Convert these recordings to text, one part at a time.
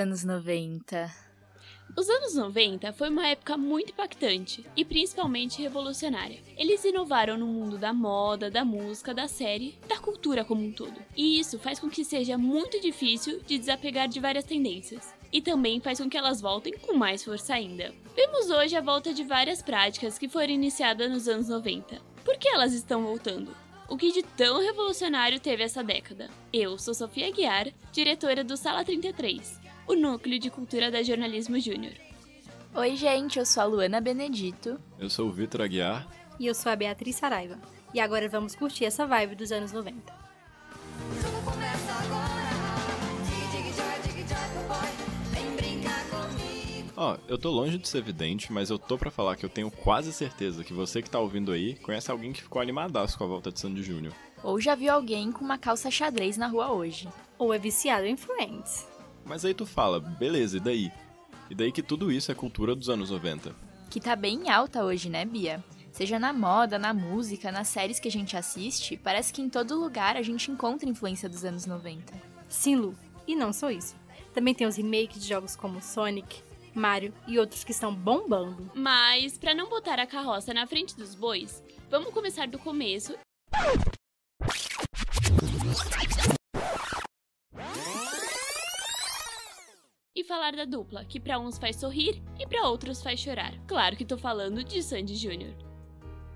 os anos 90. Os anos 90 foi uma época muito impactante e principalmente revolucionária. Eles inovaram no mundo da moda, da música, da série, da cultura como um todo. E isso faz com que seja muito difícil de desapegar de várias tendências. E também faz com que elas voltem com mais força ainda. Vemos hoje a volta de várias práticas que foram iniciadas nos anos 90. Por que elas estão voltando? O que de tão revolucionário teve essa década? Eu sou Sofia Guiar, diretora do Sala 33, o núcleo de cultura da Jornalismo Júnior. Oi, gente, eu sou a Luana Benedito. Eu sou o Vitor Aguiar. E eu sou a Beatriz Saraiva. E agora vamos curtir essa vibe dos anos 90. Ó, eu tô longe de ser evidente, mas eu tô para falar que eu tenho quase certeza que você que tá ouvindo aí conhece alguém que ficou animadaço com a volta de Sandy Júnior. Ou já viu alguém com uma calça xadrez na rua hoje. Ou é viciado em Friends. Mas aí tu fala, beleza, e daí? E daí que tudo isso é cultura dos anos 90. Que tá bem alta hoje, né, Bia? Seja na moda, na música, nas séries que a gente assiste, parece que em todo lugar a gente encontra influência dos anos 90. Sim, Lu. E não só isso. Também tem os remakes de jogos como Sonic, Mario e outros que estão bombando. Mas, para não botar a carroça na frente dos bois, vamos começar do começo. Falar da dupla, que para uns faz sorrir e para outros faz chorar. Claro que tô falando de Sandy Júnior.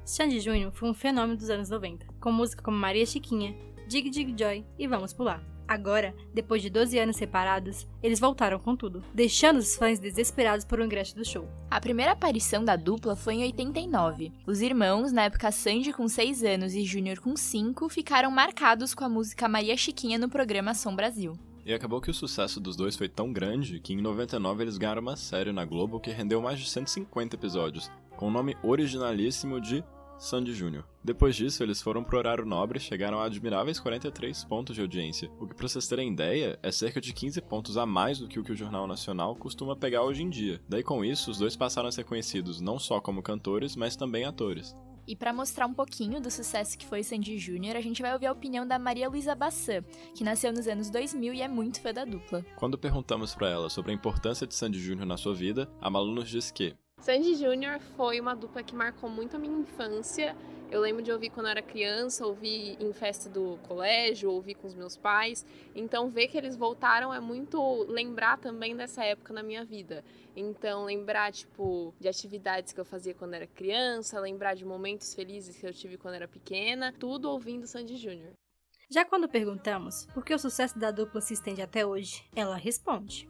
Sandy Júnior foi um fenômeno dos anos 90, com música como Maria Chiquinha, Dig Dig Joy e Vamos Pular. Agora, depois de 12 anos separados, eles voltaram com tudo, deixando os fãs desesperados por um ingresso do show. A primeira aparição da dupla foi em 89. Os irmãos, na época Sandy com 6 anos e Júnior com 5, ficaram marcados com a música Maria Chiquinha no programa Som Brasil. E acabou que o sucesso dos dois foi tão grande que em 99 eles ganharam uma série na Globo que rendeu mais de 150 episódios, com o nome originalíssimo de Sandy Júnior. Depois disso, eles foram pro horário nobre e chegaram a admiráveis 43 pontos de audiência, o que, para vocês terem ideia, é cerca de 15 pontos a mais do que o que o Jornal Nacional costuma pegar hoje em dia. Daí, com isso, os dois passaram a ser conhecidos não só como cantores, mas também atores. E para mostrar um pouquinho do sucesso que foi Sandy Júnior, a gente vai ouvir a opinião da Maria Luísa Bassan, que nasceu nos anos 2000 e é muito fã da dupla. Quando perguntamos para ela sobre a importância de Sandy Júnior na sua vida, a Malu nos disse que Sandy Júnior foi uma dupla que marcou muito a minha infância. Eu lembro de ouvir quando eu era criança, ouvir em festa do colégio, ouvir com os meus pais. Então, ver que eles voltaram é muito lembrar também dessa época na minha vida. Então, lembrar, tipo, de atividades que eu fazia quando era criança, lembrar de momentos felizes que eu tive quando era pequena, tudo ouvindo Sandy Júnior. Já quando perguntamos por que o sucesso da dupla se estende até hoje, ela responde: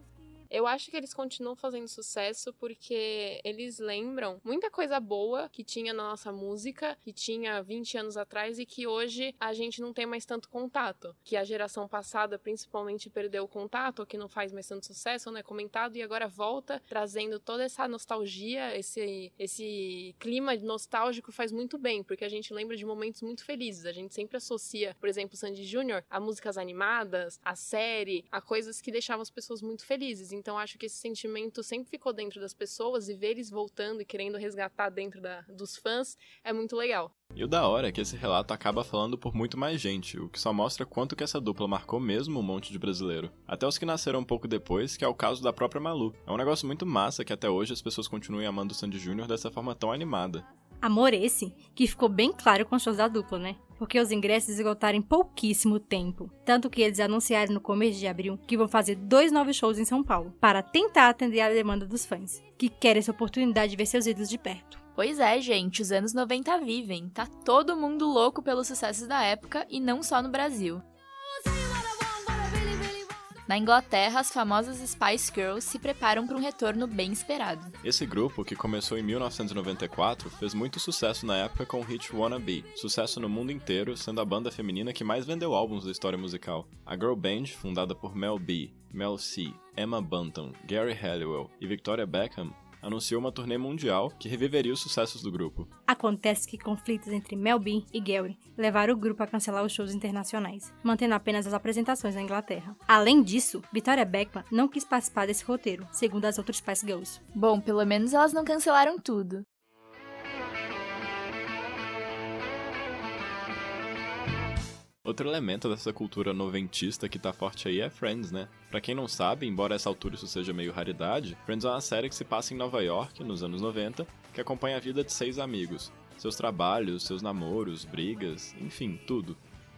eu acho que eles continuam fazendo sucesso porque eles lembram muita coisa boa que tinha na nossa música, que tinha 20 anos atrás e que hoje a gente não tem mais tanto contato. Que a geração passada principalmente perdeu o contato, que não faz mais tanto sucesso, né? Comentado, e agora volta trazendo toda essa nostalgia, esse, esse clima nostálgico faz muito bem, porque a gente lembra de momentos muito felizes. A gente sempre associa, por exemplo, Sandy Júnior a músicas animadas, a série, a coisas que deixavam as pessoas muito felizes. Então acho que esse sentimento sempre ficou dentro das pessoas e ver eles voltando e querendo resgatar dentro da, dos fãs é muito legal. E o da hora é que esse relato acaba falando por muito mais gente, o que só mostra quanto que essa dupla marcou mesmo um monte de brasileiro. Até os que nasceram um pouco depois, que é o caso da própria Malu. É um negócio muito massa que até hoje as pessoas continuem amando o Sandy Júnior dessa forma tão animada. Amor esse que ficou bem claro com os shows da dupla, né? Porque os ingressos esgotaram em pouquíssimo tempo. Tanto que eles anunciaram no começo de abril que vão fazer dois novos shows em São Paulo, para tentar atender a demanda dos fãs, que querem essa oportunidade de ver seus ídolos de perto. Pois é, gente, os anos 90 vivem. Tá todo mundo louco pelos sucessos da época e não só no Brasil. Na Inglaterra, as famosas Spice Girls se preparam para um retorno bem esperado. Esse grupo, que começou em 1994, fez muito sucesso na época com o hit Wanna Be, sucesso no mundo inteiro, sendo a banda feminina que mais vendeu álbuns da história musical. A girl band, fundada por Mel B, Mel C, Emma Bunton, Gary Halliwell e Victoria Beckham, anunciou uma turnê mundial que reviveria os sucessos do grupo. Acontece que conflitos entre Mel B e Gary levaram o grupo a cancelar os shows internacionais, mantendo apenas as apresentações na Inglaterra. Além disso, Victoria Beckham não quis participar desse roteiro, segundo as outras Spice Girls. Bom, pelo menos elas não cancelaram tudo. Outro elemento dessa cultura noventista que tá forte aí é Friends, né? Pra quem não sabe, embora essa altura isso seja meio raridade, Friends é uma série que se passa em Nova York, nos anos 90, que acompanha a vida de seis amigos. Seus trabalhos, seus namoros, brigas, enfim, tudo.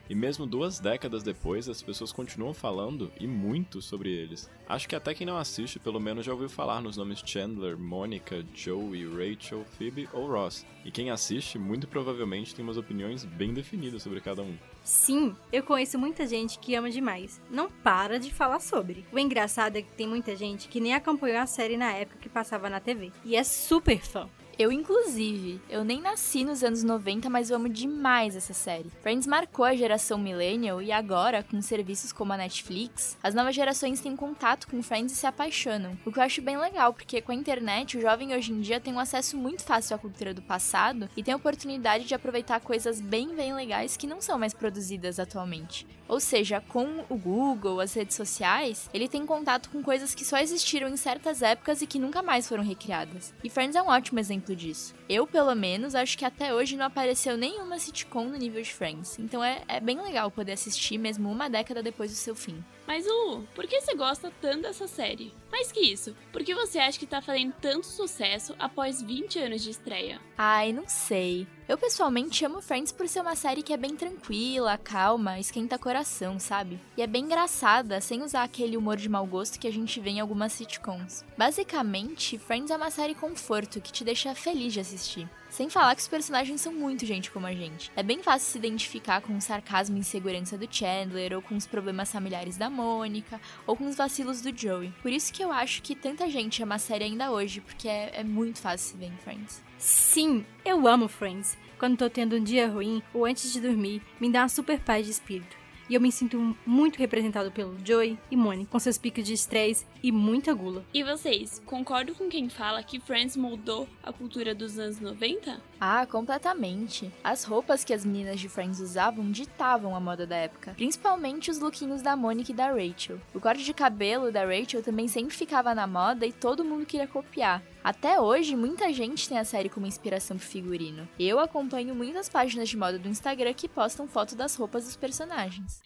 E mesmo duas décadas depois, as pessoas continuam falando e muito sobre eles. Acho que até quem não assiste, pelo menos já ouviu falar nos nomes Chandler, Monica, Joey, Rachel, Phoebe ou Ross. E quem assiste, muito provavelmente tem umas opiniões bem definidas sobre cada um. Sim, eu conheço muita gente que ama demais. Não para de falar sobre. O engraçado é que tem muita gente que nem acompanhou a série na época que passava na TV. E é super fã. Eu, inclusive, eu nem nasci nos anos 90, mas eu amo demais essa série. Friends marcou a geração millennial e agora, com serviços como a Netflix, as novas gerações têm contato com Friends e se apaixonam. O que eu acho bem legal, porque com a internet, o jovem hoje em dia tem um acesso muito fácil à cultura do passado e tem a oportunidade de aproveitar coisas bem, bem legais que não são mais produzidas atualmente. Ou seja, com o Google, as redes sociais, ele tem contato com coisas que só existiram em certas épocas e que nunca mais foram recriadas. E Friends é um ótimo exemplo disso. Eu, pelo menos, acho que até hoje não apareceu nenhuma sitcom no nível de Friends. Então é, é bem legal poder assistir mesmo uma década depois do seu fim. Mas, Lu, por que você gosta tanto dessa série? Mais que isso, por que você acha que tá fazendo tanto sucesso após 20 anos de estreia? Ai, não sei. Eu pessoalmente amo Friends por ser uma série que é bem tranquila, calma, esquenta coração, sabe? E é bem engraçada, sem usar aquele humor de mau gosto que a gente vê em algumas sitcoms. Basicamente, Friends é uma série conforto que te deixa feliz de assistir. Sem falar que os personagens são muito gente como a gente. É bem fácil se identificar com o sarcasmo e insegurança do Chandler, ou com os problemas familiares da Mônica, ou com os vacilos do Joey. Por isso que eu acho que tanta gente ama a série ainda hoje, porque é, é muito fácil se ver em Friends. Sim, eu amo Friends. Quando tô tendo um dia ruim ou antes de dormir, me dá uma super paz de espírito e eu me sinto muito representado pelo Joey e Moni, com seus picos de estresse e muita gula. E vocês, concordam com quem fala que Friends moldou a cultura dos anos 90? Ah, completamente. As roupas que as meninas de Friends usavam ditavam a moda da época, principalmente os lookinhos da Monica e da Rachel. O corte de cabelo da Rachel também sempre ficava na moda e todo mundo queria copiar. Até hoje, muita gente tem a série como inspiração pro figurino. Eu acompanho muitas páginas de moda do Instagram que postam foto das roupas dos personagens.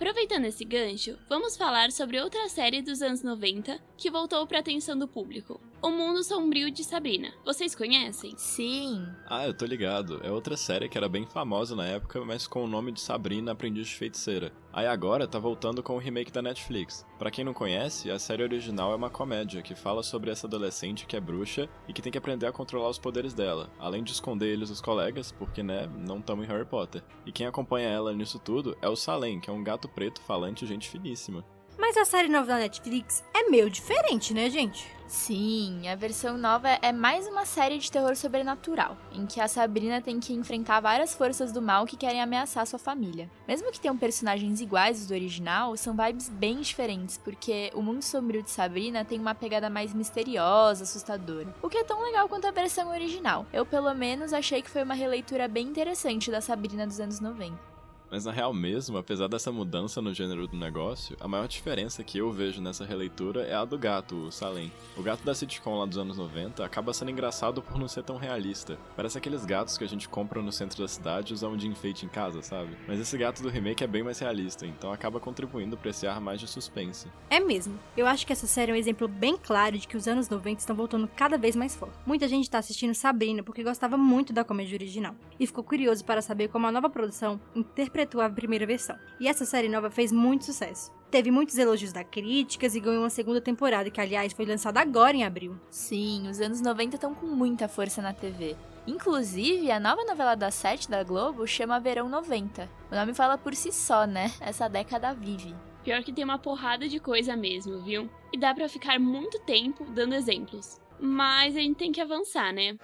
Aproveitando esse gancho, vamos falar sobre outra série dos anos 90 que voltou para a atenção do público. O Mundo Sombrio de Sabrina. Vocês conhecem? Sim. Ah, eu tô ligado. É outra série que era bem famosa na época, mas com o nome de Sabrina Aprendiz de Feiticeira. Aí agora tá voltando com o remake da Netflix. Para quem não conhece, a série original é uma comédia que fala sobre essa adolescente que é bruxa e que tem que aprender a controlar os poderes dela, além de esconder eles dos colegas, porque né, não estamos em Harry Potter. E quem acompanha ela nisso tudo é o Salem, que é um gato preto falante gente finíssima. Mas a série nova da Netflix é meio diferente, né, gente? Sim, a versão nova é mais uma série de terror sobrenatural, em que a Sabrina tem que enfrentar várias forças do mal que querem ameaçar sua família. Mesmo que tenham personagens iguais do original, são vibes bem diferentes, porque o mundo sombrio de Sabrina tem uma pegada mais misteriosa, assustadora, o que é tão legal quanto a versão original. Eu, pelo menos, achei que foi uma releitura bem interessante da Sabrina dos anos 90. Mas na real mesmo, apesar dessa mudança no gênero do negócio, a maior diferença que eu vejo nessa releitura é a do gato, o Salem. O gato da sitcom lá dos anos 90 acaba sendo engraçado por não ser tão realista. Parece aqueles gatos que a gente compra no centro da cidade e usa um de enfeite em casa, sabe? Mas esse gato do remake é bem mais realista, então acaba contribuindo para esse ar mais de suspense. É mesmo. Eu acho que essa série é um exemplo bem claro de que os anos 90 estão voltando cada vez mais forte. Muita gente tá assistindo Sabrina porque gostava muito da comédia original e ficou curioso para saber como a nova produção interpreta interpretou a primeira versão. E essa série nova fez muito sucesso. Teve muitos elogios da críticas e ganhou uma segunda temporada, que aliás foi lançada agora em abril. Sim, os anos 90 estão com muita força na TV. Inclusive, a nova novela das sete da Globo chama Verão 90. O nome fala por si só, né? Essa década vive. Pior que tem uma porrada de coisa mesmo, viu? E dá para ficar muito tempo dando exemplos. Mas a gente tem que avançar, né?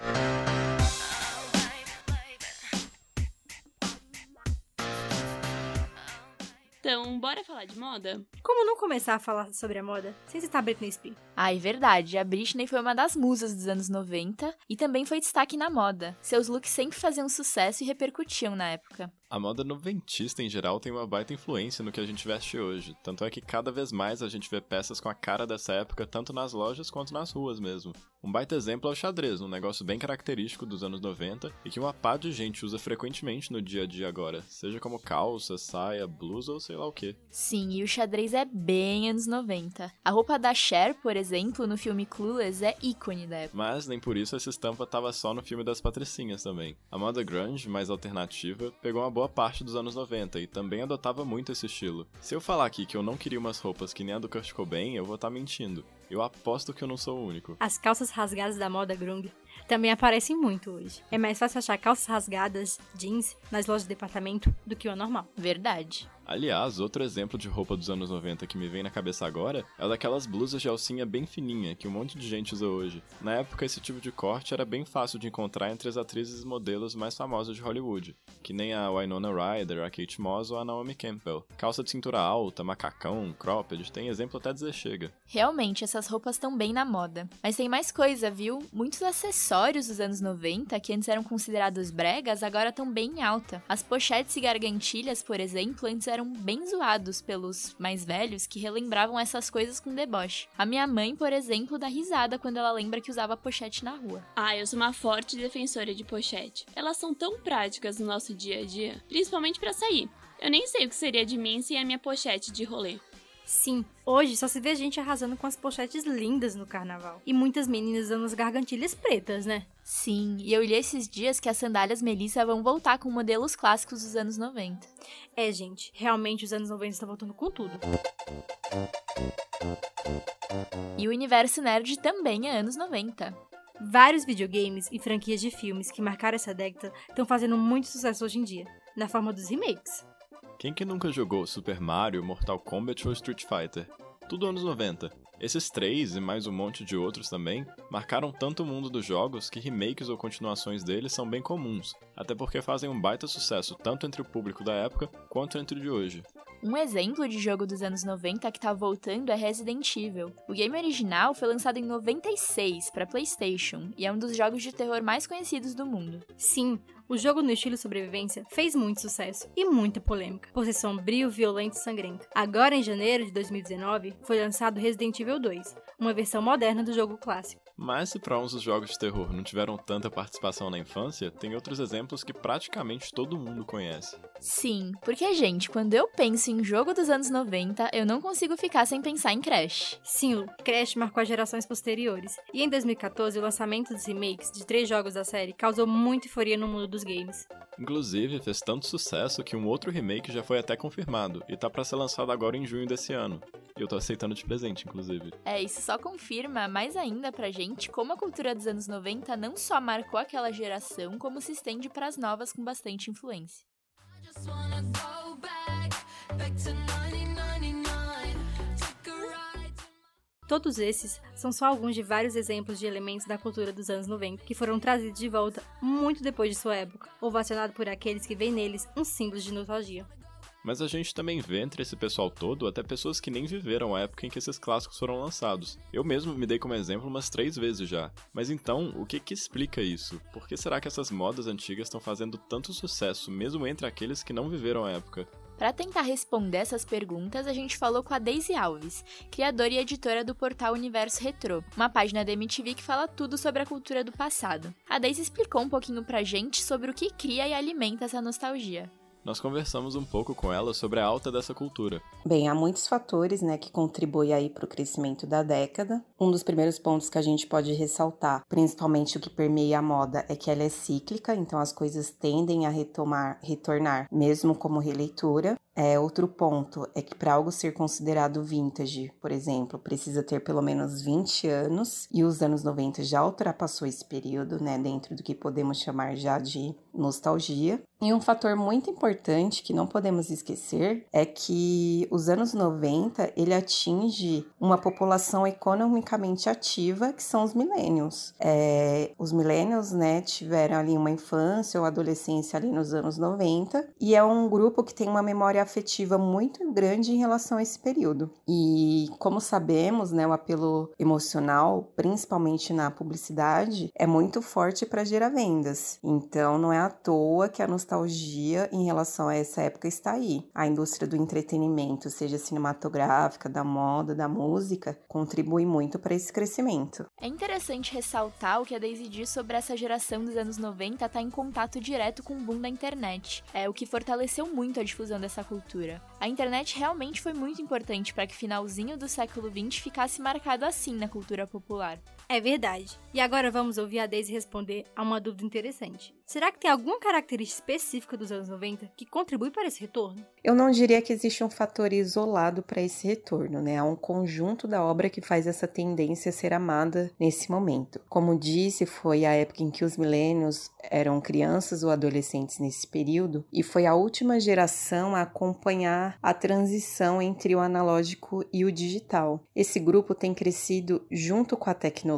Então, bora falar de moda? Como não começar a falar sobre a moda sem citar Britney Spears? Ah, é verdade. A Britney foi uma das musas dos anos 90 e também foi destaque na moda. Seus looks sempre faziam sucesso e repercutiam na época. A moda noventista em geral tem uma baita influência no que a gente veste hoje, tanto é que cada vez mais a gente vê peças com a cara dessa época tanto nas lojas quanto nas ruas mesmo. Um baita exemplo é o xadrez, um negócio bem característico dos anos 90 e que uma pá de gente usa frequentemente no dia a dia agora, seja como calça, saia, blusa ou sei lá o que. Sim, e o xadrez é bem anos 90. A roupa da Cher, por exemplo, no filme Clueless é ícone da época. Mas nem por isso essa estampa tava só no filme das patricinhas também. A moda grunge, mais alternativa, pegou uma boa parte dos anos 90 e também adotava muito esse estilo. Se eu falar aqui que eu não queria umas roupas que nem a do Kurt Cobain, eu vou estar tá mentindo. Eu aposto que eu não sou o único. As calças rasgadas da moda grunge também aparecem muito hoje. É mais fácil achar calças rasgadas, jeans, nas lojas de departamento do que o normal. Verdade. Aliás, outro exemplo de roupa dos anos 90 que me vem na cabeça agora é daquelas blusas de alcinha bem fininha que um monte de gente usa hoje. Na época, esse tipo de corte era bem fácil de encontrar entre as atrizes e modelos mais famosas de Hollywood, que nem a Winona Ryder, a Kate Moss ou a Naomi Campbell. Calça de cintura alta, macacão, cropped, tem exemplo até dizer chega. Realmente, essas roupas estão bem na moda. Mas tem mais coisa, viu? Muitos acessórios dos anos 90, que antes eram considerados bregas, agora estão bem em alta. As pochetes e gargantilhas, por exemplo, antes eram bem zoados pelos mais velhos que relembravam essas coisas com deboche. A minha mãe, por exemplo, dá risada quando ela lembra que usava pochete na rua. Ah, eu sou uma forte defensora de pochete. Elas são tão práticas no nosso dia a dia, principalmente para sair. Eu nem sei o que seria de mim sem a minha pochete de rolê. Sim, hoje só se vê gente arrasando com as pochetes lindas no carnaval. E muitas meninas usando as gargantilhas pretas, né? Sim, e eu li esses dias que as sandálias Melissa vão voltar com modelos clássicos dos anos 90. É, gente, realmente os anos 90 estão voltando com tudo. E o universo nerd também é anos 90. Vários videogames e franquias de filmes que marcaram essa década estão fazendo muito sucesso hoje em dia, na forma dos remakes. Quem que nunca jogou Super Mario, Mortal Kombat ou Street Fighter? Tudo anos 90. Esses três, e mais um monte de outros também, marcaram tanto o mundo dos jogos que remakes ou continuações deles são bem comuns, até porque fazem um baita sucesso tanto entre o público da época quanto entre o de hoje. Um exemplo de jogo dos anos 90 que tá voltando é Resident Evil. O game original foi lançado em 96 para PlayStation e é um dos jogos de terror mais conhecidos do mundo. Sim, o jogo no estilo sobrevivência fez muito sucesso e muita polêmica, por ser sombrio, violento e sangrento. Agora, em janeiro de 2019, foi lançado Resident Evil 2, uma versão moderna do jogo clássico. Mas se para uns os jogos de terror não tiveram tanta participação na infância, tem outros exemplos que praticamente todo mundo conhece. Sim, porque, gente, quando eu penso em jogo dos anos 90, eu não consigo ficar sem pensar em Crash. Sim, o Crash marcou as gerações posteriores. E em 2014, o lançamento dos remakes de três jogos da série causou muita euforia no mundo dos games. Inclusive, fez tanto sucesso que um outro remake já foi até confirmado e tá para ser lançado agora em junho desse ano. E eu tô aceitando de presente, inclusive. É, isso só confirma mais ainda pra gente como a cultura dos anos 90 não só marcou aquela geração, como se estende para as novas com bastante influência. Todos esses são só alguns de vários exemplos de elementos da cultura dos anos 90 que foram trazidos de volta muito depois de sua época, ovacionado por aqueles que veem neles um símbolo de nostalgia. Mas a gente também vê entre esse pessoal todo até pessoas que nem viveram a época em que esses clássicos foram lançados. Eu mesmo me dei como exemplo umas três vezes já. Mas então, o que que explica isso? Por que será que essas modas antigas estão fazendo tanto sucesso, mesmo entre aqueles que não viveram a época? Para tentar responder essas perguntas, a gente falou com a Daisy Alves, criadora e editora do portal Universo Retro, uma página da MTV que fala tudo sobre a cultura do passado. A Daisy explicou um pouquinho pra gente sobre o que cria e alimenta essa nostalgia nós conversamos um pouco com ela sobre a alta dessa cultura. Bem, há muitos fatores né, que contribuem aí para o crescimento da década. Um dos primeiros pontos que a gente pode ressaltar, principalmente o que permeia a moda, é que ela é cíclica, então as coisas tendem a retomar, retornar, mesmo como releitura. É, outro ponto é que para algo ser considerado vintage, por exemplo, precisa ter pelo menos 20 anos, e os anos 90 já ultrapassou esse período, né, dentro do que podemos chamar já de nostalgia. E um fator muito importante que não podemos esquecer é que os anos 90 ele atinge uma população economicamente ativa, que são os millennials. É, os millennials, né, tiveram ali uma infância ou adolescência ali nos anos 90 e é um grupo que tem uma memória afetiva muito grande em relação a esse período. E como sabemos, né, o apelo emocional, principalmente na publicidade, é muito forte para gerar vendas. Então não é à toa que a nostalgia em relação a essa época está aí. A indústria do entretenimento, seja cinematográfica, da moda, da música, contribui muito para esse crescimento. É interessante ressaltar o que a Daisy diz sobre essa geração dos anos 90 estar tá em contato direto com o boom da internet, é o que fortaleceu muito a difusão dessa cultura. A internet realmente foi muito importante para que finalzinho do século XX ficasse marcado assim na cultura popular. É verdade. E agora vamos ouvir a Daisy responder a uma dúvida interessante. Será que tem alguma característica específica dos anos 90 que contribui para esse retorno? Eu não diria que existe um fator isolado para esse retorno, né? Há um conjunto da obra que faz essa tendência ser amada nesse momento. Como disse, foi a época em que os milênios eram crianças ou adolescentes nesse período e foi a última geração a acompanhar a transição entre o analógico e o digital. Esse grupo tem crescido junto com a tecnologia.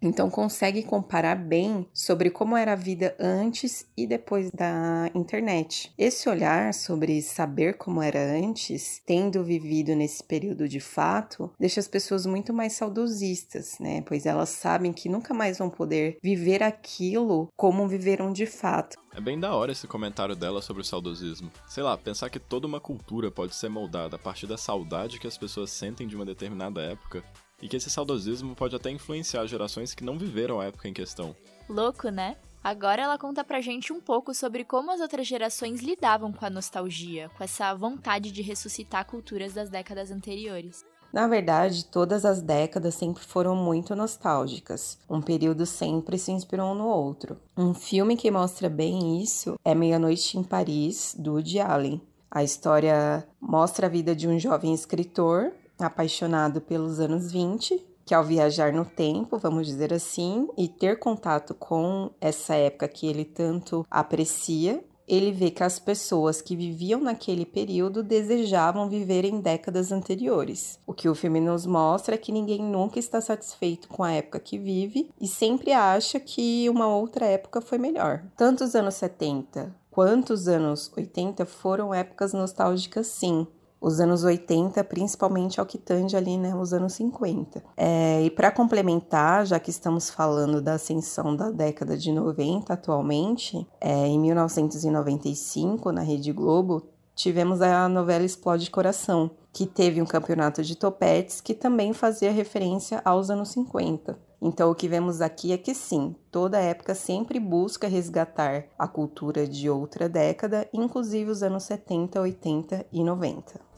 Então consegue comparar bem sobre como era a vida antes e depois da internet. Esse olhar sobre saber como era antes, tendo vivido nesse período de fato, deixa as pessoas muito mais saudosistas, né? Pois elas sabem que nunca mais vão poder viver aquilo como viveram de fato. É bem da hora esse comentário dela sobre o saudosismo. Sei lá, pensar que toda uma cultura pode ser moldada a partir da saudade que as pessoas sentem de uma determinada época e que esse saudosismo pode até influenciar gerações que não viveram a época em questão. Louco, né? Agora ela conta pra gente um pouco sobre como as outras gerações lidavam com a nostalgia, com essa vontade de ressuscitar culturas das décadas anteriores. Na verdade, todas as décadas sempre foram muito nostálgicas. Um período sempre se inspirou no outro. Um filme que mostra bem isso é Meia-Noite em Paris, do Woody Allen. A história mostra a vida de um jovem escritor apaixonado pelos anos 20, que ao viajar no tempo, vamos dizer assim, e ter contato com essa época que ele tanto aprecia, ele vê que as pessoas que viviam naquele período desejavam viver em décadas anteriores. O que o filme nos mostra é que ninguém nunca está satisfeito com a época que vive e sempre acha que uma outra época foi melhor. Tanto os anos 70 quanto os anos 80 foram épocas nostálgicas, sim, os anos 80, principalmente ao que tange ali, né, os anos 50. É, e para complementar, já que estamos falando da ascensão da década de 90 atualmente, é, em 1995, na Rede Globo, tivemos a novela Explode Coração, que teve um campeonato de topetes que também fazia referência aos anos 50. Então, o que vemos aqui é que sim, toda época sempre busca resgatar a cultura de outra década, inclusive os anos 70, 80 e 90.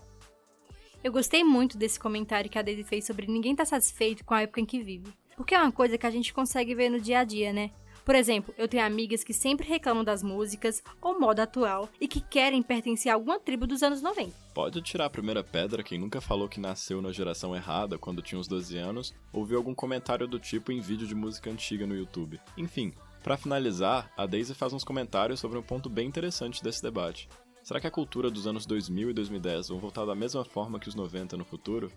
Eu gostei muito desse comentário que a Daisy fez sobre ninguém tá satisfeito com a época em que vive. Porque é uma coisa que a gente consegue ver no dia a dia, né? Por exemplo, eu tenho amigas que sempre reclamam das músicas ou moda atual e que querem pertencer a alguma tribo dos anos 90. Pode tirar a primeira pedra quem nunca falou que nasceu na geração errada quando tinha uns 12 anos ou viu algum comentário do tipo em vídeo de música antiga no YouTube. Enfim, para finalizar, a Daisy faz uns comentários sobre um ponto bem interessante desse debate. Será que a cultura dos anos 2000 e 2010 vão voltar da mesma forma que os 90 no futuro?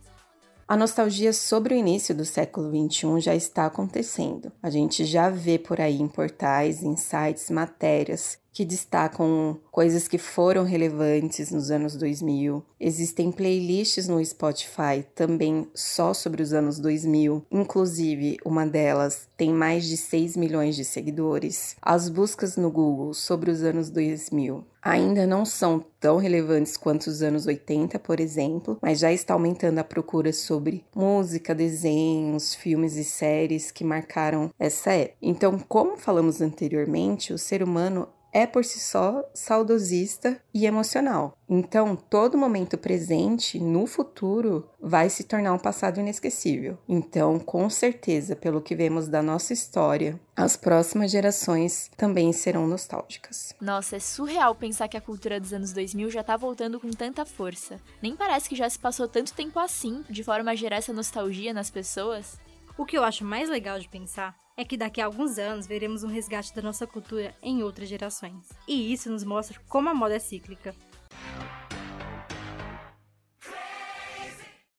A nostalgia sobre o início do século XXI já está acontecendo. A gente já vê por aí em portais, em sites, matérias que destacam coisas que foram relevantes nos anos 2000. Existem playlists no Spotify também só sobre os anos 2000. Inclusive, uma delas tem mais de 6 milhões de seguidores. As buscas no Google sobre os anos 2000 ainda não são tão relevantes quanto os anos 80, por exemplo, mas já está aumentando a procura sobre música, desenhos, filmes e séries que marcaram essa época. Então, como falamos anteriormente, o ser humano é por si só saudosista e emocional. Então, todo momento presente no futuro vai se tornar um passado inesquecível. Então, com certeza, pelo que vemos da nossa história, as próximas gerações também serão nostálgicas. Nossa, é surreal pensar que a cultura dos anos 2000 já tá voltando com tanta força. Nem parece que já se passou tanto tempo assim, de forma a gerar essa nostalgia nas pessoas. O que eu acho mais legal de pensar é que daqui a alguns anos veremos um resgate da nossa cultura em outras gerações. E isso nos mostra como a moda é cíclica.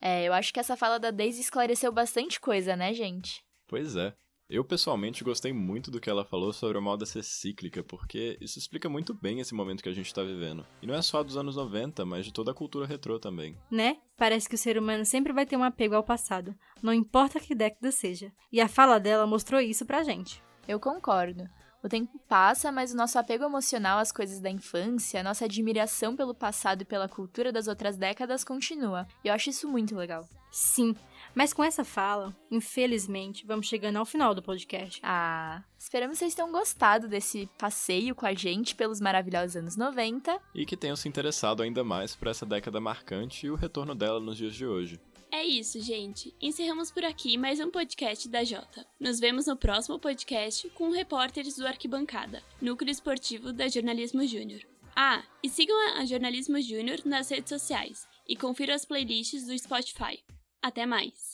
É, eu acho que essa fala da Daisy esclareceu bastante coisa, né, gente? Pois é. Eu pessoalmente gostei muito do que ela falou sobre a moda ser cíclica, porque isso explica muito bem esse momento que a gente tá vivendo. E não é só dos anos 90, mas de toda a cultura retrô também. Né? Parece que o ser humano sempre vai ter um apego ao passado, não importa que década seja. E a fala dela mostrou isso pra gente. Eu concordo. O tempo passa, mas o nosso apego emocional às coisas da infância, a nossa admiração pelo passado e pela cultura das outras décadas continua. E eu acho isso muito legal. Sim, mas com essa fala, infelizmente, vamos chegando ao final do podcast. Ah, esperamos que vocês tenham gostado desse passeio com a gente pelos maravilhosos anos 90. E que tenham se interessado ainda mais por essa década marcante e o retorno dela nos dias de hoje. É isso, gente. Encerramos por aqui mais um podcast da Jota. Nos vemos no próximo podcast com repórteres do Arquibancada, núcleo esportivo da Jornalismo Júnior. Ah, e sigam a Jornalismo Júnior nas redes sociais e confiram as playlists do Spotify. Até mais!